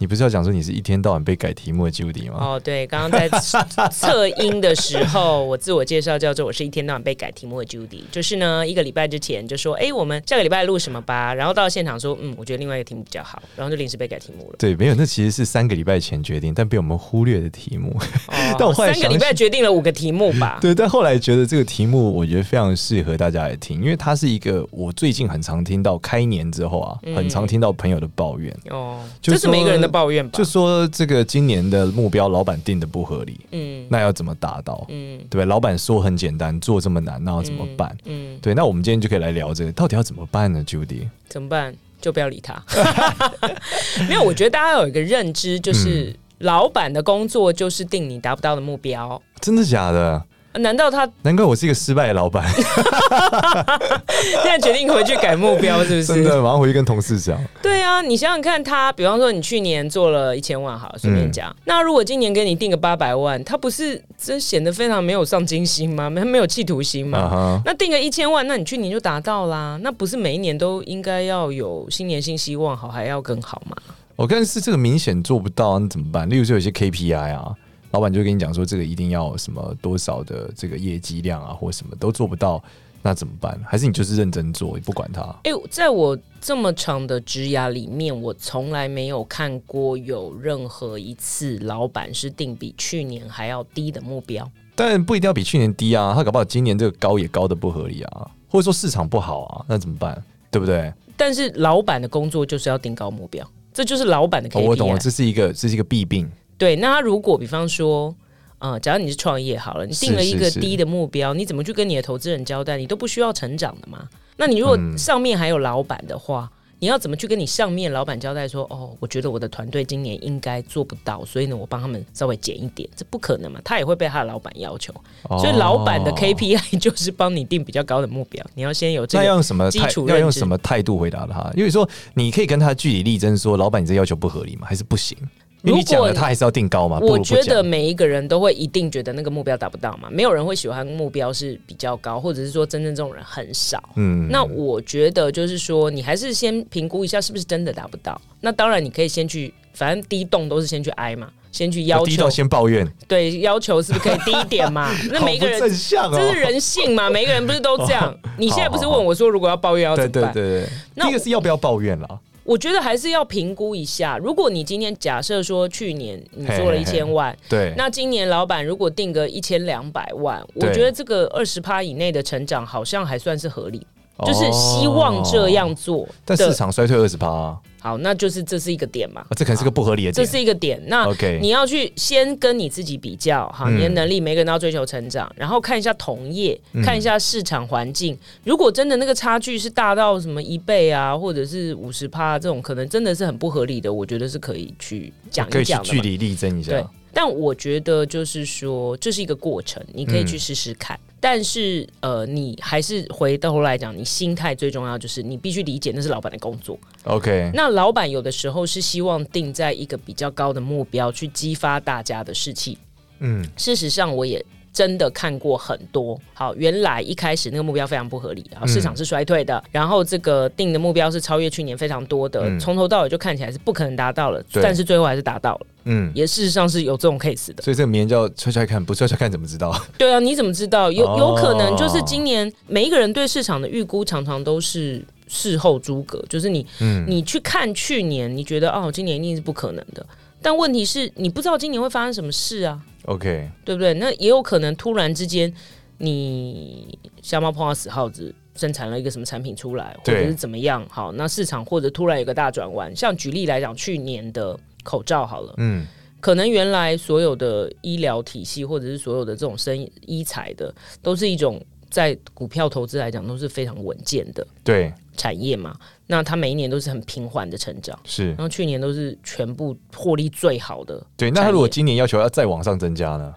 你不是要讲说你是一天到晚被改题目的 Judy 吗？哦，对，刚刚在测音的时候，我自我介绍叫做我是一天到晚被改题目的 Judy，就是呢，一个礼拜之前就说，哎，我们下个礼拜录什么吧，然后到现场说，嗯，我觉得另外一个题目比较好，然后就临时被改题目了。对，没有，那其实是三个礼拜前决定，但被我们忽略的题目。哦、但我后来三个礼拜决定了五个题目吧？对，但后来觉得这个题目我觉得非常适合大家来听，因为它是一个我最近很常听到，开年之后啊，嗯、很常听到朋友的抱怨。哦，这是每个人的抱怨吧？就说。这个今年的目标，老板定的不合理，嗯，那要怎么达到？嗯，对，老板说很简单，做这么难，那要怎么办？嗯，嗯对，那我们今天就可以来聊这个，到底要怎么办呢？Judy，怎么办？就不要理他。没有，我觉得大家有一个认知，就是、嗯、老板的工作就是定你达不到的目标，真的假的？难道他？难怪我是一个失败的老板。现在决定回去改目标，是不是？真的，马上回去跟同事讲。对啊，你想想看，他比方说你去年做了一千万，好，随便讲。嗯、那如果今年给你定个八百万，他不是真显得非常没有上进心吗？没没有企图心吗？那定个一千万，那你去年就达到啦。那不是每一年都应该要有新年新希望，好，还要更好吗？我看是这个明显做不到，那怎么办？例如说有些 KPI 啊。老板就跟你讲说，这个一定要什么多少的这个业绩量啊，或什么都做不到，那怎么办？还是你就是认真做，也不管他？哎、欸，在我这么长的职涯里面，我从来没有看过有任何一次老板是定比去年还要低的目标。但不一定要比去年低啊，他搞不好今年这个高也高的不合理啊，或者说市场不好啊，那怎么办？对不对？但是老板的工作就是要定高目标，这就是老板的 KPI。哦，我懂了，这是一个这是一个弊病。对，那他如果比方说，呃，假如你是创业好了，你定了一个低的目标，是是是你怎么去跟你的投资人交代？你都不需要成长的嘛？那你如果上面还有老板的话，嗯、你要怎么去跟你上面老板交代说，哦，我觉得我的团队今年应该做不到，所以呢，我帮他们稍微减一点，这不可能嘛？他也会被他的老板要求，哦、所以老板的 KPI 就是帮你定比较高的目标，你要先有这个基础。那要用什么态？要用什么态度回答他？因为说你可以跟他据理力争，说老板你这要求不合理吗？还是不行？如果你讲了，他还是要定高嘛？我觉得每一个人都会一定觉得那个目标达不到嘛，没有人会喜欢目标是比较高，或者是说真正这种人很少。嗯，那我觉得就是说，你还是先评估一下是不是真的达不到。那当然，你可以先去，反正第一栋都是先去挨嘛，先去要求，第一动先抱怨，对，要求是不是可以低一点嘛？那每一个人，这是人性嘛？每一个人不是都这样？你现在不是问我说，如果要抱怨要怎么办？对对对，那第一个是要不要抱怨了？我觉得还是要评估一下。如果你今天假设说去年你做了一千万，对，那今年老板如果定个一千两百万，我觉得这个二十趴以内的成长好像还算是合理，就是希望这样做。但市场衰退二十趴。好，那就是这是一个点嘛？这可能是个不合理的点。这是一个点。那你要去先跟你自己比较，哈，你的能力，每个人都要追求成长，然后看一下同业，看一下市场环境。如果真的那个差距是大到什么一倍啊，或者是五十趴这种，可能真的是很不合理的，我觉得是可以去讲一讲的。据理力争一下。对。但我觉得就是说，这是一个过程，你可以去试试看。嗯、但是，呃，你还是回到头来讲，你心态最重要，就是你必须理解那是老板的工作。OK，那老板有的时候是希望定在一个比较高的目标，去激发大家的士气。嗯，事实上我也。真的看过很多，好，原来一开始那个目标非常不合理，然后市场是衰退的，嗯、然后这个定的目标是超越去年非常多的，从、嗯、头到尾就看起来是不可能达到了，但是最后还是达到了，嗯，也事实上是有这种 case 的，所以这个名言叫悄悄看，不悄悄看怎么知道？对啊，你怎么知道？有有可能就是今年每一个人对市场的预估常常都是事后诸葛，就是你，嗯、你去看去年，你觉得哦，今年一定是不可能的，但问题是你不知道今年会发生什么事啊。OK，对不对？那也有可能突然之间，你瞎猫碰到死耗子，生产了一个什么产品出来，或者是怎么样？好，那市场或者突然有个大转弯。像举例来讲，去年的口罩好了，嗯，可能原来所有的医疗体系或者是所有的这种生医材的，都是一种在股票投资来讲都是非常稳健的对产业嘛。那它每一年都是很平缓的成长，是。然后去年都是全部获利最好的。对，那他如果今年要求要再往上增加呢？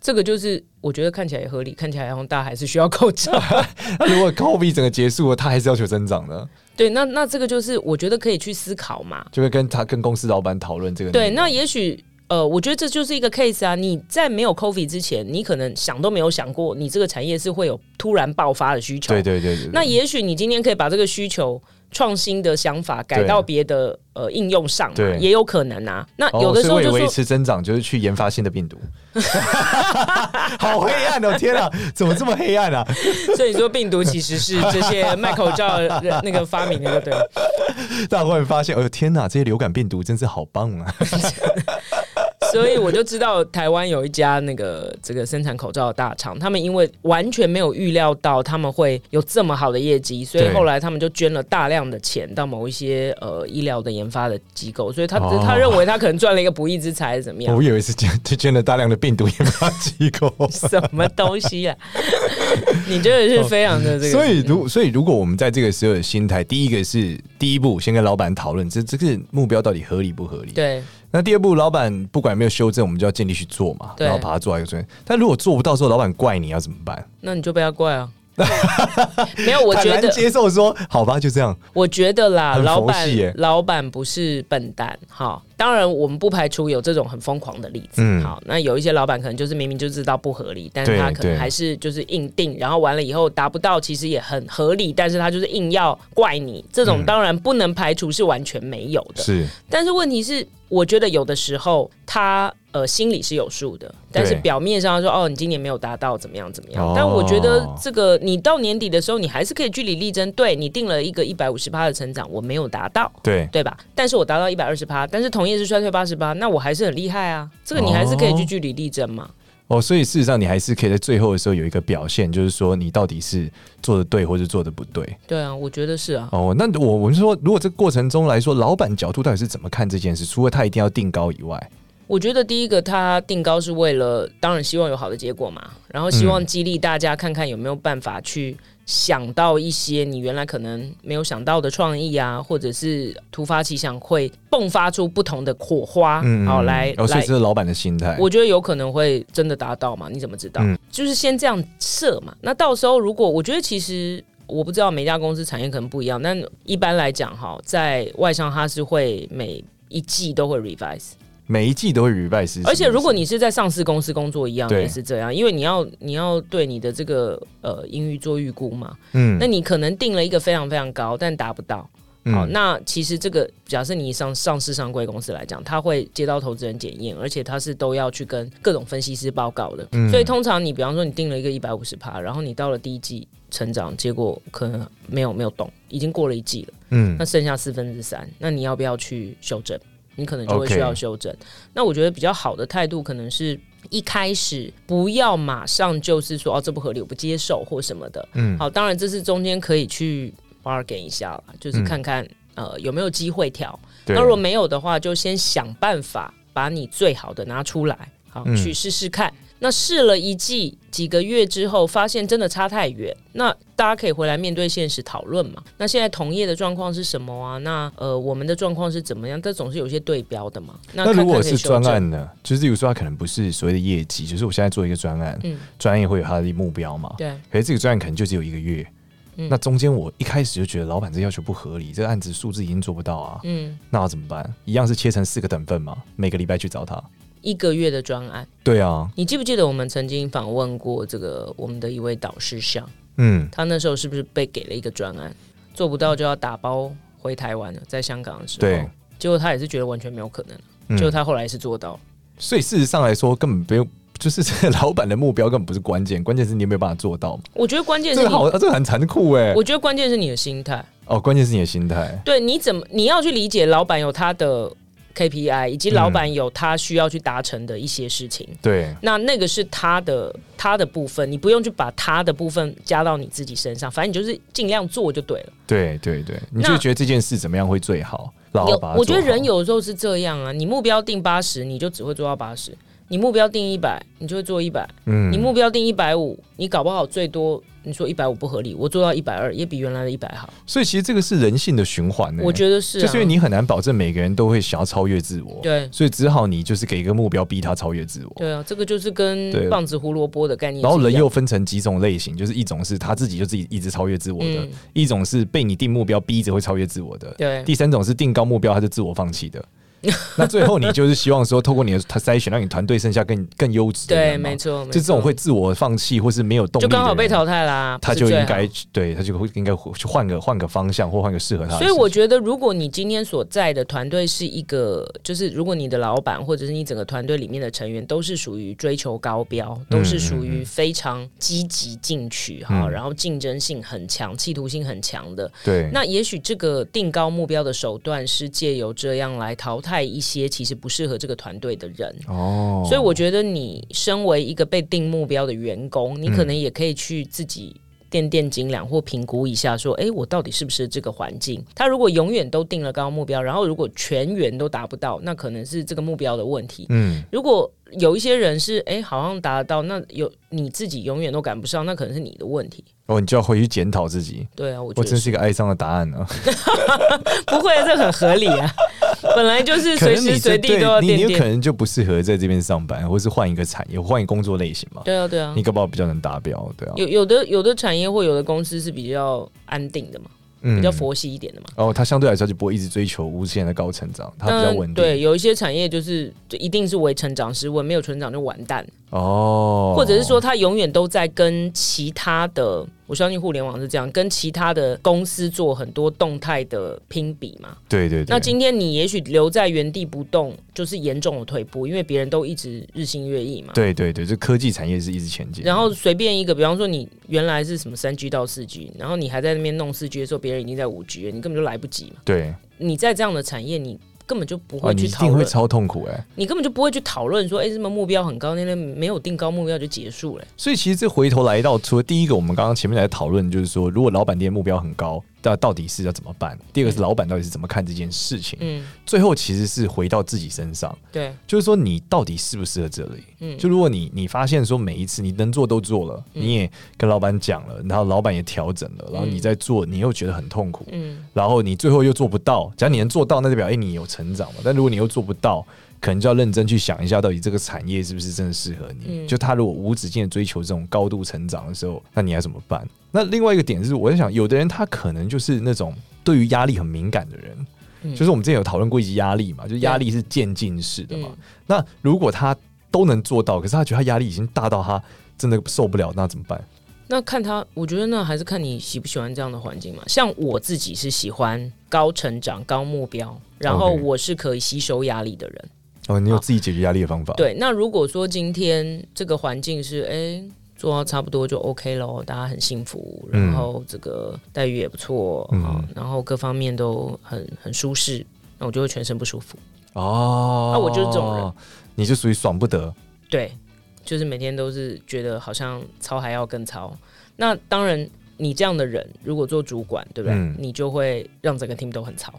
这个就是我觉得看起来也合理，看起来好像大家还是需要口罩。那如果 COVID 整个结束了，他还是要求增长的？对，那那这个就是我觉得可以去思考嘛，就会跟他跟公司老板讨论这个。对，那也许。呃，我觉得这就是一个 case 啊！你在没有 COVID 之前，你可能想都没有想过，你这个产业是会有突然爆发的需求。对对对。那也许你今天可以把这个需求创新的想法改到别的呃应用上，对，也有可能啊。那有的时候就维持增长，就是去研发新的病毒。好黑暗哦！天啊，怎么这么黑暗啊？所以说病毒其实是这些卖口罩那个发明的，对。大家会发现，哎哦天哪，这些流感病毒真是好棒啊！所以我就知道台湾有一家那个这个生产口罩的大厂，他们因为完全没有预料到他们会有这么好的业绩，所以后来他们就捐了大量的钱到某一些呃医疗的研发的机构，所以他、哦、他认为他可能赚了一个不义之财，是怎么样？我以为是捐就捐了大量的病毒研发机构，什么东西啊？你真的是非常的这个。所以如所以如果我们在这个时候的心态，第一个是第一步，先跟老板讨论这这个目标到底合理不合理？对。那第二步，老板不管有没有修正，我们就要尽力去做嘛，然后把它做到一个准。但如果做不到之后，老板怪你要怎么办？那你就不要怪啊。没有，我觉得接受说好吧，就这样。我觉得啦，老板老板不是笨蛋，哈，当然我们不排除有这种很疯狂的例子。嗯，好，那有一些老板可能就是明明就知道不合理，但是他可能还是就是硬定，然后完了以后达不到，其实也很合理，但是他就是硬要怪你。这种当然不能排除是完全没有的，是。但是问题是。我觉得有的时候他呃心里是有数的，但是表面上说哦，你今年没有达到怎么样怎么样。哦、但我觉得这个你到年底的时候，你还是可以据理力争。对，你定了一个一百五十趴的成长，我没有达到，对对吧？但是我达到一百二十趴，但是同业是衰退八十八，那我还是很厉害啊。这个你还是可以去据理力争嘛。哦，所以事实上你还是可以在最后的时候有一个表现，就是说你到底是做的对，或者做的不对。对啊，我觉得是啊。哦，那我我们说，如果这个过程中来说，老板角度到底是怎么看这件事？除了他一定要定高以外，我觉得第一个他定高是为了，当然希望有好的结果嘛，然后希望激励大家看看有没有办法去。想到一些你原来可能没有想到的创意啊，或者是突发奇想会迸发出不同的火花，嗯，好来，哦，所以这是老板的心态。我觉得有可能会真的达到嘛？你怎么知道？嗯，就是先这样设嘛。那到时候如果我觉得其实我不知道每家公司产业可能不一样，但一般来讲哈，在外商它是会每一季都会 revise。每一季都会 revise，而且如果你是在上市公司工作一样也是这样，因为你要你要对你的这个呃盈余做预估嘛，嗯，那你可能定了一个非常非常高，但达不到，嗯、好，那其实这个假设你上上市上柜公司来讲，他会接到投资人检验，而且他是都要去跟各种分析师报告的，嗯、所以通常你比方说你定了一个一百五十趴，然后你到了第一季成长，结果可能没有没有动，已经过了一季了，嗯，那剩下四分之三，那你要不要去修正？你可能就会需要修正。那我觉得比较好的态度，可能是一开始不要马上就是说哦，这不合理，我不接受或什么的。嗯，好，当然这是中间可以去 bargain 一下了，就是看看、嗯、呃有没有机会调。那如果没有的话，就先想办法把你最好的拿出来，好、嗯、去试试看。那试了一季几个月之后，发现真的差太远，那大家可以回来面对现实讨论嘛。那现在同业的状况是什么啊？那呃，我们的状况是怎么样？这总是有一些对标的嘛。那，如果是专案呢？就是比如说，他可能不是所谓的业绩，就是我现在做一个专案，嗯，专业会有他的目标嘛。对。可是这个专案可能就只有一个月，嗯，那中间我一开始就觉得老板这要求不合理，这个案子数字已经做不到啊，嗯，那我怎么办？一样是切成四个等份嘛，每个礼拜去找他。一个月的专案，对啊，你记不记得我们曾经访问过这个我们的一位导师像，嗯，他那时候是不是被给了一个专案，做不到就要打包回台湾了，在香港的时候，对，结果他也是觉得完全没有可能，嗯，结果他后来是做到，所以事实上来说根本不用，就是这个老板的目标根本不是关键，关键是你有没有办法做到。我觉得关键是这个好，这个很残酷哎，我觉得关键是你的心态，哦，关键是你的心态，对，你怎么你要去理解老板有他的。KPI 以及老板有他需要去达成的一些事情，嗯，对，那那个是他的他的部分，你不用去把他的部分加到你自己身上，反正你就是尽量做就对了。对对对，你就觉得这件事怎么样会最好？有，我觉得人有时候是这样啊，你目标定八十，你就只会做到八十。你目标定一百，你就会做一百。嗯，你目标定一百五，你搞不好最多你说一百五不合理，我做到一百二也比原来的一百好。所以其实这个是人性的循环呢。我觉得是、啊，就是因为你很难保证每个人都会想要超越自我。对，所以只好你就是给一个目标，逼他超越自我。对啊，这个就是跟棒子胡萝卜的概念。然后人又分成几种类型，就是一种是他自己就自己一直超越自我的，嗯、一种是被你定目标逼着会超越自我的，对，第三种是定高目标他就自我放弃的。那最后你就是希望说，透过你的他筛选，让你团队剩下更更优质的人。对，没错，就这种会自我放弃或是没有动力，就刚好被淘汰啦。他就应该对他就会应该去换个换个方向，或换个适合他的。所以我觉得，如果你今天所在的团队是一个，就是如果你的老板或者是你整个团队里面的成员都是属于追求高标，都是属于非常积极进取哈、嗯，然后竞争性很强、企图心很强的。对，那也许这个定高目标的手段是借由这样来淘汰一些其实不适合这个团队的人哦，所以我觉得你身为一个被定目标的员工，你可能也可以去自己垫垫斤两或评估一下，说，哎，我到底是不是这个环境？他如果永远都定了高目标，然后如果全员都达不到，那可能是这个目标的问题。嗯，如果有一些人是，哎，好像达到，那有你自己永远都赶不上，那可能是你的问题。哦，你就要回去检讨自己。对啊，我觉得我真是一个哀伤的答案呢、啊。不会，这很合理啊。本来就是随时随地都要你，你有可能就不适合在这边上班，或是换一个产业，换一个工作类型嘛。对啊，对啊，你搞不好比较能达标，对啊。有有的有的产业或有的公司是比较安定的嘛。比较佛系一点的嘛，哦，它相对来说就不会一直追求无限的高成长，它比较稳定。对，有一些产业就是就一定是为成长是，稳没有成长就完蛋。哦，或者是说他永远都在跟其他的。我相信互联网是这样，跟其他的公司做很多动态的拼比嘛。对对对。那今天你也许留在原地不动，就是严重的退步，因为别人都一直日新月异嘛。对对对，这科技产业是一直前进。然后随便一个，比方说你原来是什么三 G 到四 G，然后你还在那边弄四 G 的时候，别人已经在五 G 了，你根本就来不及嘛。对。你在这样的产业，你。根本就不会去讨论，啊、一定会超痛苦哎、欸！你根本就不会去讨论说，哎、欸，什么目标很高，那天没有定高目标就结束了、欸。所以其实这回头来到，除了第一个，我们刚刚前面来讨论，就是说，如果老板店目标很高。那到底是要怎么办？第二个是老板到底是怎么看这件事情？嗯，最后其实是回到自己身上。对，就是说你到底适不适合这里？嗯，就如果你你发现说每一次你能做都做了，嗯、你也跟老板讲了，然后老板也调整了，然后你在做，你又觉得很痛苦，嗯，然后你最后又做不到。假如你能做到，那就表哎、欸、你有成长嘛。但如果你又做不到，可能就要认真去想一下，到底这个产业是不是真的适合你？嗯、就他如果无止境的追求这种高度成长的时候，那你要怎么办？那另外一个点是，我在想，有的人他可能就是那种对于压力很敏感的人，嗯、就是我们之前有讨论过一些压力嘛，就压力是渐进式的嘛。那如果他都能做到，可是他觉得他压力已经大到他真的受不了，那怎么办？那看他，我觉得那还是看你喜不喜欢这样的环境嘛。像我自己是喜欢高成长、高目标，然后我是可以吸收压力的人。哦，你有自己解决压力的方法？对，那如果说今天这个环境是哎、欸、做到差不多就 OK 喽，大家很幸福，然后这个待遇也不错，嗯，然后各方面都很很舒适，那我就会全身不舒服。哦，那我就是这种人，你就属于爽不得。对，就是每天都是觉得好像操还要更操。那当然，你这样的人如果做主管，对不对？嗯、你就会让整个 team 都很操。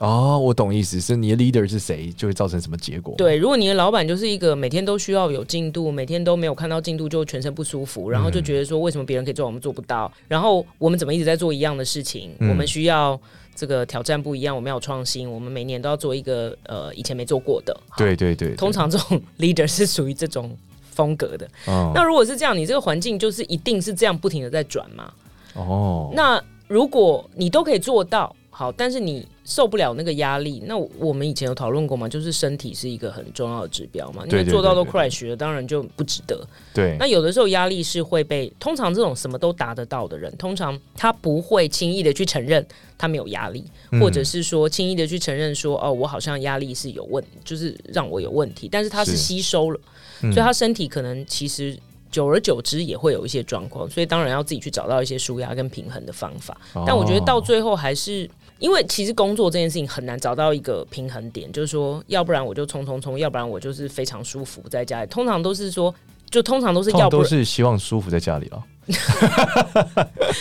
哦，我懂意思，是你的 leader 是谁，就会造成什么结果？对，如果你的老板就是一个每天都需要有进度，每天都没有看到进度就全身不舒服，然后就觉得说为什么别人可以做我们做不到，然后我们怎么一直在做一样的事情？嗯、我们需要这个挑战不一样，我们要创新，我们每年都要做一个呃以前没做过的。对对对，对，通常这种 leader 是属于这种风格的。哦，那如果是这样，你这个环境就是一定是这样不停的在转嘛？哦，那如果你都可以做到。好，但是你受不了那个压力，那我们以前有讨论过嘛，就是身体是一个很重要的指标嘛。你做到都 crash 了，当然就不值得。对，那有的时候压力是会被，通常这种什么都达得到的人，通常他不会轻易的去承认他没有压力，或者是说轻易的去承认说哦，我好像压力是有问，就是让我有问题，但是他是吸收了，所以他身体可能其实。久而久之也会有一些状况，所以当然要自己去找到一些舒压跟平衡的方法。哦。但我觉得到最后还是，因为其实工作这件事情很难找到一个平衡点，就是说，要不然我就冲冲冲，要不然我就是非常舒服在家里。通常都是说，就通常都是要不都是希望舒服在家里了。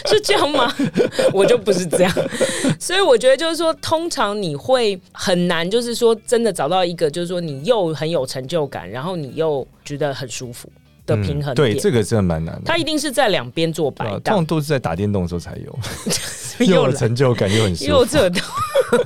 是这样吗？我就不是这样，所以我觉得就是说，通常你会很难，就是说真的找到一个，就是说你又很有成就感，然后你又觉得很舒服的平衡、嗯。对，这个真的蛮难的。他一定是在两边做摆荡，通常都是在打电动的时候才有。又有成就感，又很又这的，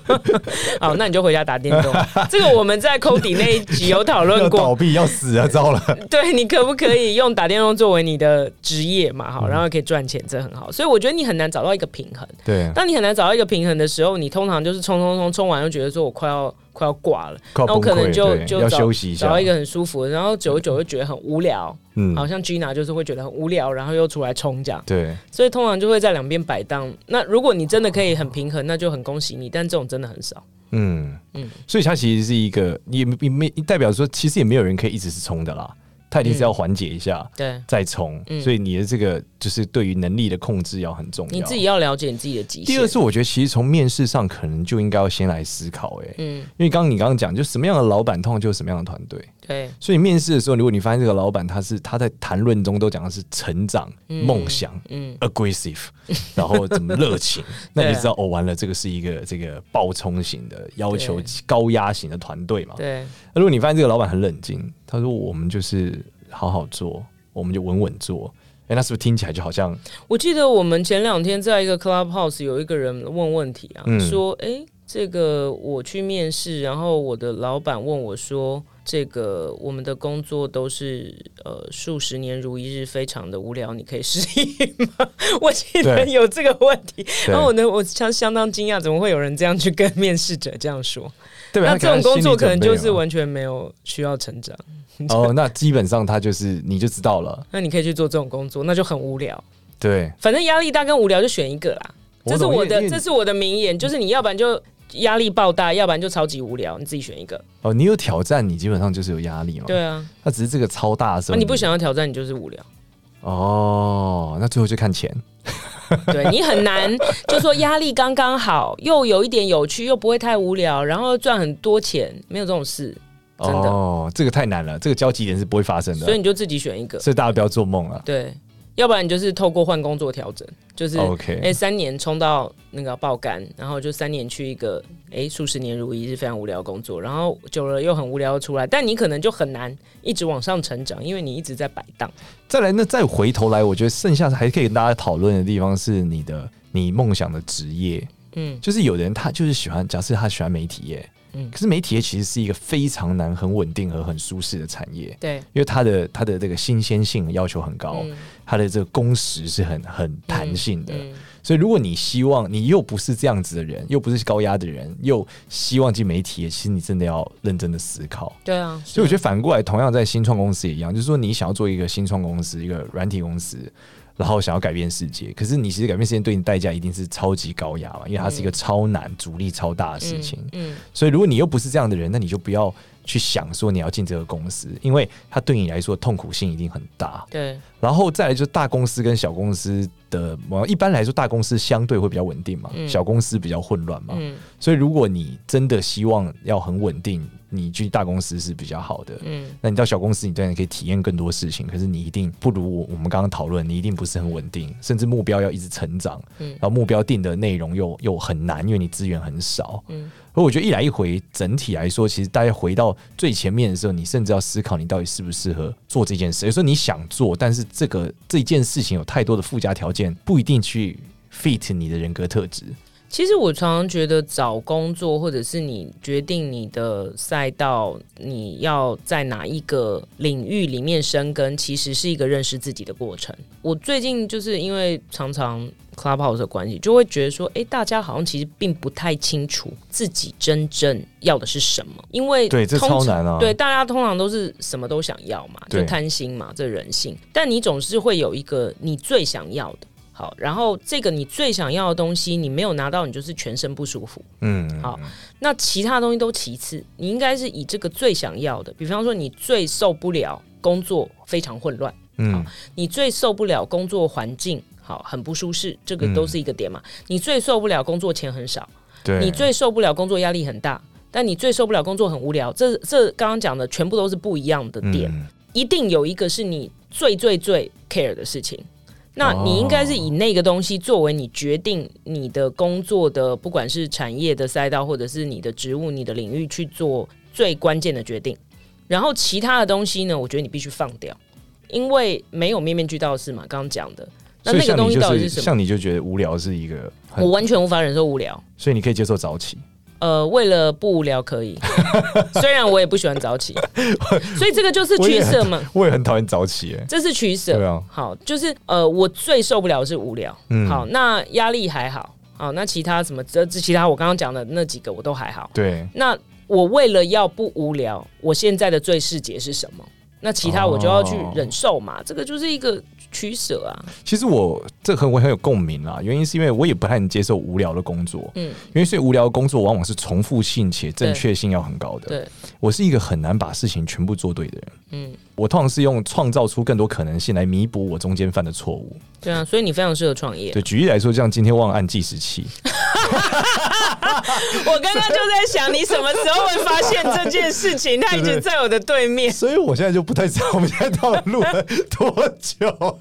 好，那你就回家打电动。这个我们在 Cody 那一集有讨论过，倒闭要死啊，糟了。对，你可不可以用打电动作为你的职业嘛？好，然后可以赚钱，这很好。所以我觉得你很难找到一个平衡。对，当你很难找到一个平衡的时候，你通常就是冲冲冲冲完，又觉得说我快要快要挂了，那我可能就就要休息一下，找一个很舒服的，然后久而久就觉得很无聊。嗯，好像 Gina 就是会觉得很无聊，然后又出来冲这样。对，所以通常就会在两边摆荡。那如果你真的可以很平衡，那就很恭喜你。但这种真的很少。嗯嗯，所以它其实是一个，也也没代表说，其实也没有人可以一直是冲的啦。他一定是要缓解一下，嗯、对，再冲。嗯、所以你的这个就是对于能力的控制要很重要。你自己要了解你自己的极限。第二是，我觉得其实从面试上可能就应该要先来思考，哎，嗯，因为刚刚你刚刚讲，就什么样的老板通常就是什么样的团队。对，所以面试的时候，如果你发现这个老板他是他在谈论中都讲的是成长、梦、嗯、想、嗯，aggressive，然后怎么热情，那你知道哦，完了，这个是一个这个暴冲型的要求高压型的团队嘛？对。那如果你发现这个老板很冷静，他说我们就是。好好做，我们就稳稳做。哎、欸，那是不是听起来就好像？我记得我们前两天在一个 Clubhouse 有一个人问问题啊，嗯、说：“哎、欸，这个我去面试，然后我的老板问我说，这个我们的工作都是呃数十年如一日，非常的无聊，你可以适应吗？” 我记得有这个问题，然后我呢，我相相当惊讶，怎么会有人这样去跟面试者这样说？对，那这种工作可能就是完全没有需要成长。哦，那基本上他就是你就知道了。那你可以去做这种工作，那就很无聊。对，反正压力大跟无聊就选一个啦。这是我的，这是我的名言，就是你要不然就压力爆大，要不然就超级无聊，你自己选一个。哦，你有挑战，你基本上就是有压力嘛。对啊，那只是这个超大的时候，那你不想要挑战，你就是无聊。哦，那最后就看钱。对，你很难，就说压力刚刚好，又有一点有趣，又不会太无聊，然后赚很多钱，没有这种事。真的哦，这个太难了，这个交集点是不会发生的，所以你就自己选一个，所以大家不要做梦了。对，要不然你就是透过换工作调整，就是 OK，哎，三年冲到那个爆肝，然后就三年去一个哎数十年如一日非常无聊的工作，然后久了又很无聊出来，但你可能就很难一直往上成长，因为你一直在摆荡。再来，那再回头来，我觉得剩下还可以跟大家讨论的地方是你的你梦想的职业，嗯，就是有人他就是喜欢，假设他喜欢媒体业。嗯，可是媒体业其实是一个非常难、很稳定和很舒适的产业。对，因为它的它的这个新鲜性要求很高，嗯、它的这个工时是很很弹性的。嗯嗯、所以，如果你希望你又不是这样子的人，又不是高压的人，又希望进媒体业，其实你真的要认真的思考。对啊，所以我觉得反过来，同样在新创公司也一样，就是说你想要做一个新创公司，一个软体公司。然后想要改变世界，可是你其实改变世界对你代价一定是超级高压嘛，因为它是一个超难、阻力超大的事情。嗯，嗯，所以如果你又不是这样的人，那你就不要去想说你要进这个公司，因为它对你来说痛苦性一定很大。对，然后再来就是大公司跟小公司的，一般来说大公司相对会比较稳定嘛，嗯、小公司比较混乱嘛。嗯，所以如果你真的希望要很稳定。你去大公司是比较好的，嗯，那你到小公司，你当然可以体验更多事情，可是你一定不如我我们刚刚讨论，你一定不是很稳定，甚至目标要一直成长，嗯，然后目标定的内容又又很难，因为你资源很少，嗯，而我觉得一来一回，整体来说，其实大家回到最前面的时候，你甚至要思考你到底适不适合做这件事。有时候你想做，但是这个这件事情有太多的附加条件，不一定去 fit 你的人格特质。其实我常常觉得找工作，或者是你决定你的赛道，你要在哪一个领域里面生根，其实是一个认识自己的过程。我最近就是因为常常 Clubhouse 的关系，就会觉得说，哎，大家好像其实并不太清楚自己真正要的是什么，因为对，这超难啊。对，大家通常都是什么都想要嘛，就贪心嘛，这人性。但你总是会有一个你最想要的。好，然后这个你最想要的东西，你没有拿到，你就是全身不舒服。嗯，好，那其他东西都其次，你应该是以这个最想要的，比方说你最受不了工作非常混乱，嗯，你最受不了工作环境好很不舒适，这个都是一个点嘛。嗯，你最受不了工作钱很少，对，你最受不了工作压力很大，但你最受不了工作很无聊，这这刚刚讲的全部都是不一样的点，嗯，一定有一个是你最最最 care 的事情。那你应该是以那个东西作为你决定你的工作的，不管是产业的赛道，或者是你的职务、你的领域去做最关键的决定。然后其他的东西呢，我觉得你必须放掉，因为没有面面俱到的事嘛。刚刚讲的，那那个东西到底是什么？像你就觉得无聊是一个，我完全无法忍受无聊，所以你可以接受早起。呃，为了不无聊可以，虽然我也不喜欢早起，所以这个就是取舍嘛。我也很讨厌早起，哎，这是取舍。对啊，好，就是呃，我最受不了的是无聊。嗯，好，那压力还好，好，那其他什么这这其他我刚刚讲的那几个我都还好。对，那我为了要不无聊，我现在的最适解是什么？那其他我就要去忍受嘛，哦、这个就是一个取舍啊。其实我这和我很有共鸣啊，原因是因为我也不太能接受无聊的工作，嗯，因为所以无聊的工作往往是重复性且正确性要很高的。对，我是一个很难把事情全部做对的人，嗯，我通常是用创造出更多可能性来弥补我中间犯的错误。对啊，所以你非常适合创业。对，举例来说，像今天忘了按计时器。我刚刚就在想，你什么时候会发现这件事情？他一直在我的对面，所以我现在就不太知道 我们现在到底录了多久。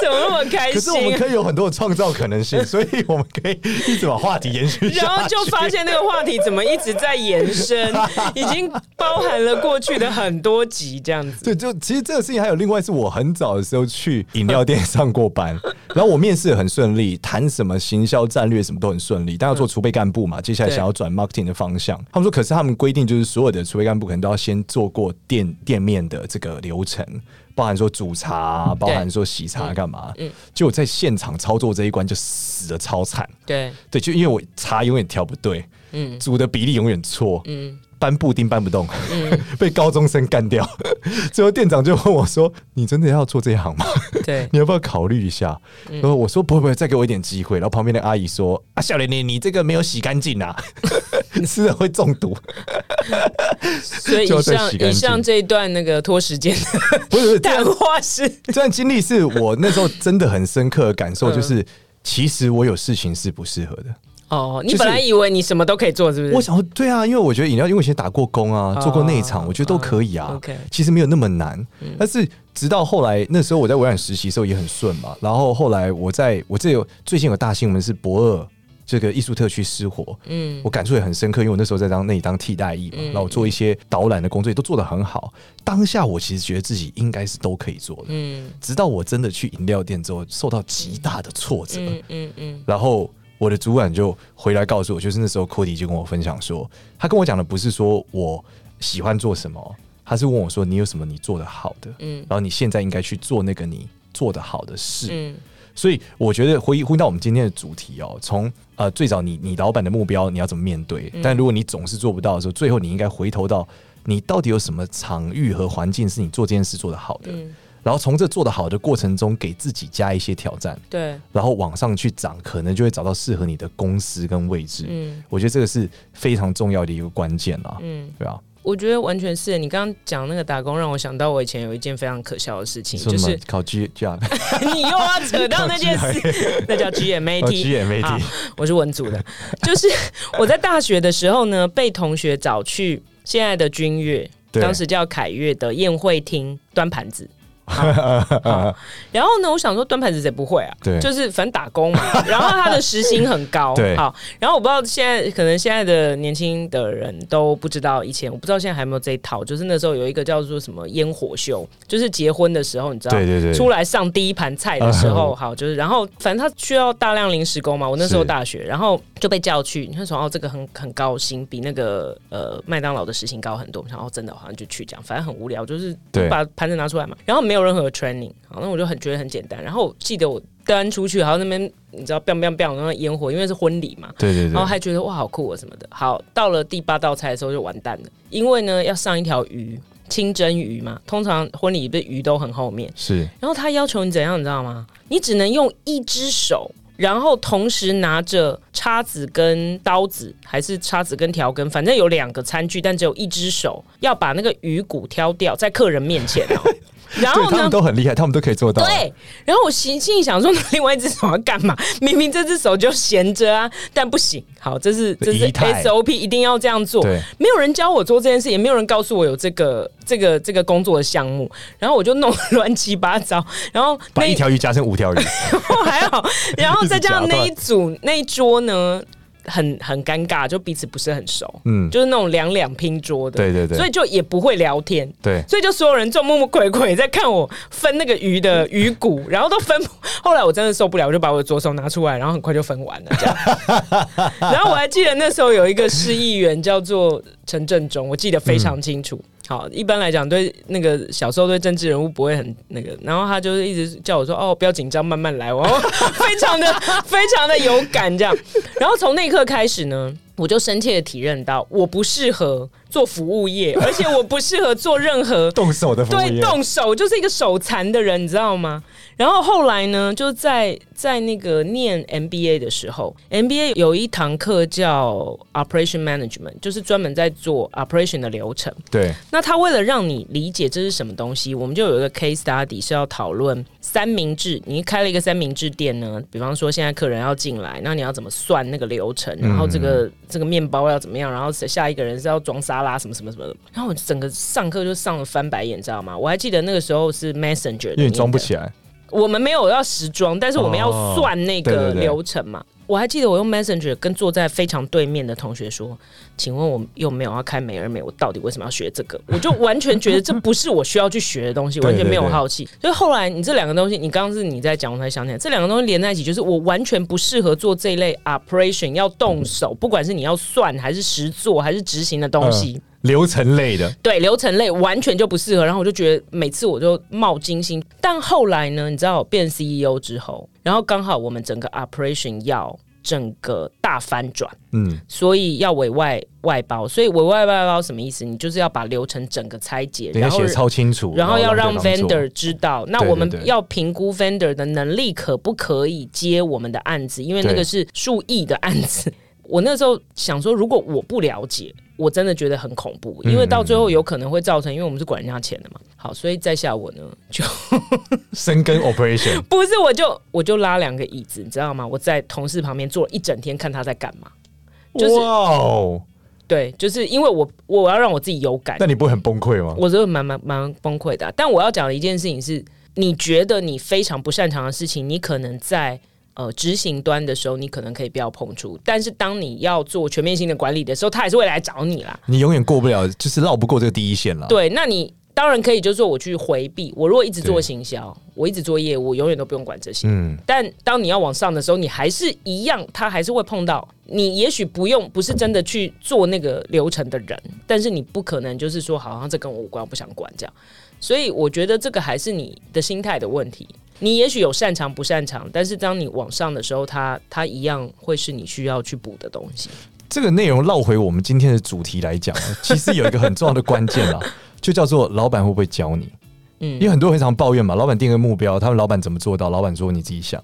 怎么那么开心？可是我们可以有很多的创造可能性，所以我们可以一直把话题延续。然后就发现那个话题怎么一直在延伸，已经包含了过去的很多集这样子。对，就其实这个事情还有另外是我很早的时候去饮料店上过班，然后我面试很顺利，谈什么行销战略什么都很顺利，但要做储备干部嘛，接下来想要转 marketing 的方向。他们说，可是他们规定就是所有的储备干部可能都要先做过店店面的这个流程。包含说煮茶，包含说洗茶干嘛？嗯，就我在现场操作这一关就死的超惨。对对，就因为我茶永远调不对，嗯，煮的比例永远错，嗯。搬布丁搬不动，嗯、被高中生干掉。最后店长就问我说：“你真的要做这一行吗？对，你要不要考虑一下？”然后、嗯、我说：“不会不会，再给我一点机会。”然后旁边的阿姨说：“啊，小莲你你这个没有洗干净啊，你吃了会中毒。”所以以上以上这一段那个拖时间不是谈话是这段经历，是我那时候真的很深刻的感受，就是、嗯、其实我有事情是不适合的。哦，你本来以为你什么都可以做，是不是？我想说，对啊，因为我觉得饮料，因为我以前打过工啊，做过内场，我觉得都可以啊。OK，其实没有那么难。但是直到后来，那时候我在微软实习的时候也很顺嘛。然后后来我在我这有最近有大新闻是博二这个艺术特区失火，嗯，我感触也很深刻，因为我那时候在当那里当替代役嘛，然后我做一些导览的工作也都做得很好。当下我其实觉得自己应该是都可以做的，嗯，直到我真的去饮料店之后，受到极大的挫折，嗯嗯嗯，然后。我的主管就回来告诉我，就是那时候 Cody 就跟我分享说，他跟我讲的不是说我喜欢做什么，他是问我说，你有什么你做的好的，嗯，然后你现在应该去做那个你做的好的事，嗯，所以我觉得回回到我们今天的主题哦，从呃最早你你老板的目标你要怎么面对，但如果你总是做不到的时候，最后你应该回头到你到底有什么场域和环境是你做这件事做得好的。嗯然后从这做的好的过程中，给自己加一些挑战，对，然后往上去涨，可能就会找到适合你的公司跟位置。嗯，我觉得这个是非常重要的一个关键啦。嗯，对啊，我觉得完全是你刚刚讲那个打工，让我想到我以前有一件非常可笑的事情，就是考 G G R。你又要扯到那件事，那叫 G M A T。G M A T，我是文组的，就是我在大学的时候呢，被同学找去现在的君悦，当时叫凯悦的宴会厅端盘子。然后呢，我想说端盘子谁不会啊？对，就是反正打工嘛。然后他的时薪很高，对。好，然后我不知道现在可能现在的年轻的人都不知道，以前我不知道现在还有没有这一套。就是那时候有一个叫做什么烟火秀，就是结婚的时候，你知道，对对对，出来上第一盘菜的时候，好，就是然后反正他需要大量临时工嘛。我那时候大学，然后就被叫去，你看说哦，这个很很高薪，比那个呃麦当劳的时薪高很多。然后真的好像就去讲，反正很无聊，就是把盘子拿出来嘛，然后没有。没有任何 training，好，那我就很觉得很简单。然后我记得我端出去，然后那边你知道，biang biang biang 那个烟火，因为是婚礼嘛，对对对，然后还觉得哇，好酷啊什么的。好，到了第八道菜的时候就完蛋了，因为呢要上一条鱼，清蒸鱼嘛，通常婚礼的鱼都很后面，是。然后他要求你怎样，你知道吗？你只能用一只手。然后同时拿着叉子跟刀子，还是叉子跟调羹，反正有两个餐具，但只有一只手要把那个鱼骨挑掉，在客人面前哦。然后呢，他们都很厉害，他们都可以做到。对，然后我心心里想说，另外一只手要干嘛？明明这只手就闲着啊，但不行。好，这是这是 SOP，一定要这样做。对，没有人教我做这件事，也没有人告诉我有这个这个这个工作的项目，然后我就弄乱七八糟，然后把一条鱼夹成五条鱼，还好，然后再加上 那一组那一桌呢。很很尴尬，就彼此不是很熟，嗯，就是那种两两拼桌的，对对对，所以就也不会聊天，对，所以就所有人众目睽睽在看我分那个鱼的 鱼骨，然后都分，后来我真的受不了，我就把我的左手拿出来，然后很快就分完了，这样，然后我还记得那时候有一个市议员叫做陈振中，我记得非常清楚。嗯好，一般来讲，对那个小时候对政治人物不会很那个，然后他就是一直叫我说：“哦，不要紧张，慢慢来。”我 非常的非常的有感这样。然后从那一刻开始呢，我就深切的体认到，我不适合做服务业，而且我不适合做任何 动手的服务业。对，动手就是一个手残的人，你知道吗？然后后来呢，就在在那个念 MBA 的时候，MBA 有一堂课叫 Operation Management，就是专门在做 operation 的流程。对。那他为了让你理解这是什么东西，我们就有一个 case study 是要讨论三明治。你开了一个三明治店呢，比方说现在客人要进来，那你要怎么算那个流程？然后这个、嗯、这个面包要怎么样？然后下一个人是要装沙拉什么什么什么的。然后我整个上课就上了翻白眼，知道吗？我还记得那个时候是 Messenger，因为你装不起来。我们没有要时装，但是我们要算那个流程嘛。哦，对对对。我还记得我用 Messenger 跟坐在非常对面的同学说：“请问我又没有要开美而美，我到底为什么要学这个？”我就完全觉得这不是我需要去学的东西，完全没有好奇。所以后来你这两个东西，你刚刚是你在讲，我才想起来，这两个东西连在一起，就是我完全不适合做这一类 operation 要动手，不管是你要算还是实做还是执行的东西。嗯流程类的，对，流程类完全就不适合，然后我就觉得每次我就冒金星。但后来呢，你知道我变 CEO 之后，然后刚好我们整个 operation 要整个大翻转，嗯，所以要委外外包，所以委外外包什么意思？你就是要把流程整个拆解，然后写超清楚，然后要让 vendor 知道，那我们要评估 vendor 的能力可不可以接我们的案子，因为那个是数亿的案子。我那时候想说，如果我不了解。我真的觉得很恐怖，因为到最后有可能会造成，因为我们是管人家钱的嘛。好，所以在下我呢就 深耕 operation，不是我就我就拉两个椅子，你知道吗？我在同事旁边坐了一整天，看他在干嘛。就是，wow、对，就是因为我我要让我自己有感。那你不会很崩溃吗？我觉得蛮蛮蛮崩溃的。但我要讲的一件事情是，你觉得你非常不擅长的事情，你可能在。呃，执行端的时候，你可能可以不要碰触，但是当你要做全面性的管理的时候，他还是会来找你啦。你永远过不了，就是绕不过这个第一线了。对，那你当然可以，就是说我去回避。我如果一直做行销，我一直做业务，我永远都不用管这些。嗯。但当你要往上的时候，你还是一样，他还是会碰到你。也许不用，不是真的去做那个流程的人，但是你不可能就是说，好像这跟我无关，我不想管这样。所以我觉得这个还是你的心态的问题。你也许有擅长不擅长，但是当你往上的时候，它它一样会是你需要去补的东西。这个内容绕回我们今天的主题来讲，其实有一个很重要的关键啦，就叫做老板会不会教你？嗯，因为很多人非常抱怨嘛，老板定个目标，他们老板怎么做到？老板说你自己想。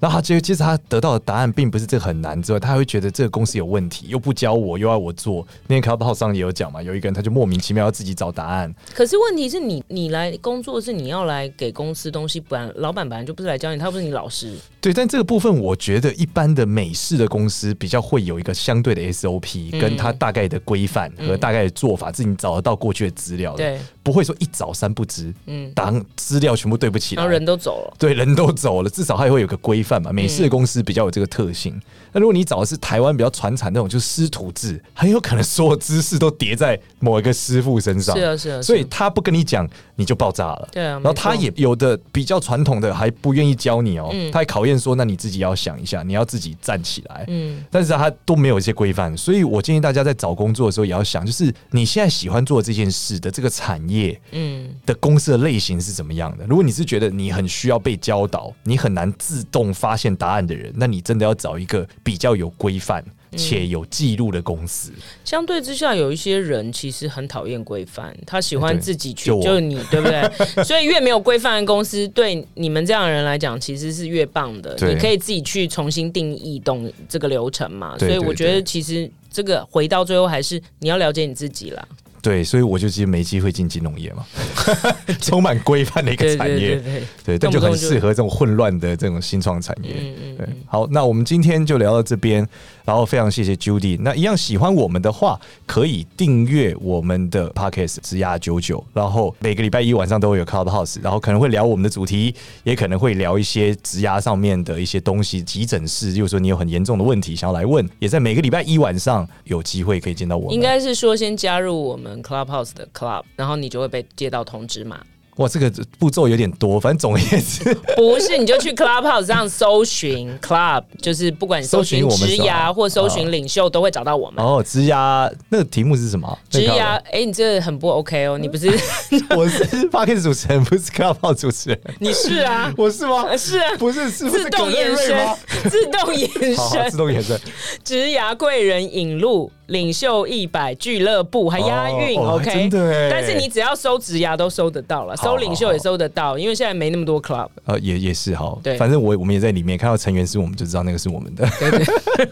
然后他其实其实他得到的答案并不是这很难之外，他还会觉得这个公司有问题，又不教我，又要我做。那天 Clubhouse 上也有讲嘛，有一个人他就莫名其妙要自己找答案。可是问题是你你来工作是你要来给公司东西，不然老板本来就不是来教你，他不是你老师。对，但这个部分我觉得一般的美式的公司比较会有一个相对的 SOP，跟他大概的规范和大概的做法，自己找得到过去的资料的。对。不会说一找三不知，嗯，当资料全部对不起来，然后人都走了，对，人都走了，至少还会有个规范嘛。美式的公司比较有这个特性。那、嗯、如果你找的是台湾比较传产那种，就是师徒制，很有可能所有知识都叠在某一个师傅身上。是啊，是啊，所以他不跟你讲，你就爆炸了。对啊，然后他也有的比较传统的还不愿意教你哦，嗯、他还考验说，那你自己要想一下，你要自己站起来。嗯，但是他都没有一些规范，所以我建议大家在找工作的时候也要想，就是你现在喜欢做这件事的这个产业，嗯。的公司的类型是怎么样的？如果你是觉得你很需要被教导，你很难自动发现答案的人，那你真的要找一个比较有规范且有记录的公司。嗯。相对之下，有一些人其实很讨厌规范，他喜欢自己去，就，就是你对不对？所以越没有规范的公司，对你们这样的人来讲，其实是越棒的。你可以自己去重新定义懂这个流程嘛。所以我觉得，其实这个回到最后，还是你要了解你自己啦。对，所以我就其实没机会进金融业嘛，充满规范的一个产业，对，但就很适合这种混乱的这种新创产业。嗯对，好，那我们今天就聊到这边，然后非常谢谢 Judy。那一样喜欢我们的话，可以订阅我们的 Podcast 职涯九九，然后每个礼拜一晚上都会有 Clubhouse，然后可能会聊我们的主题，也可能会聊一些职涯上面的一些东西。急诊室，就是说你有很严重的问题想要来问，也在每个礼拜一晚上有机会可以见到我们。应该是说先加入我们。Clubhouse 的 Club，然后你就会被接到通知嘛。哇，这个步骤有点多，反正总而言之，不是你就去 Clubhouse 上搜寻 Club，就是不管搜寻职涯或搜寻领袖，都会找到我们。哦，职涯那个题目是什么？职涯，哎、欸，你这个很不 OK 哦，你不是？我是 Podcast 主持人，不是 Clubhouse 主持人。你是啊？我是吗？是啊，不是，是不是自动延伸？自动延 伸，自动延伸。职涯贵人引路。领袖一百俱乐部还押韵、哦、，OK，真的。但是你只要收职涯都收得到了，收领袖也收得到，因为现在没那么多 club。呃，也也是哈，对，反正我我们也在里面看到成员是我们就知道那个是我们的，对对，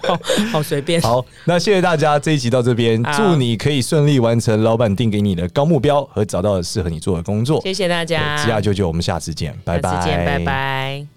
好好随便。好，那谢谢大家这一集到这边，祝你可以顺利完成老板定给你的高目标和找到适合你做的工作。谢谢大家，职涯舅舅，我们下次见，拜拜，下次见，拜拜。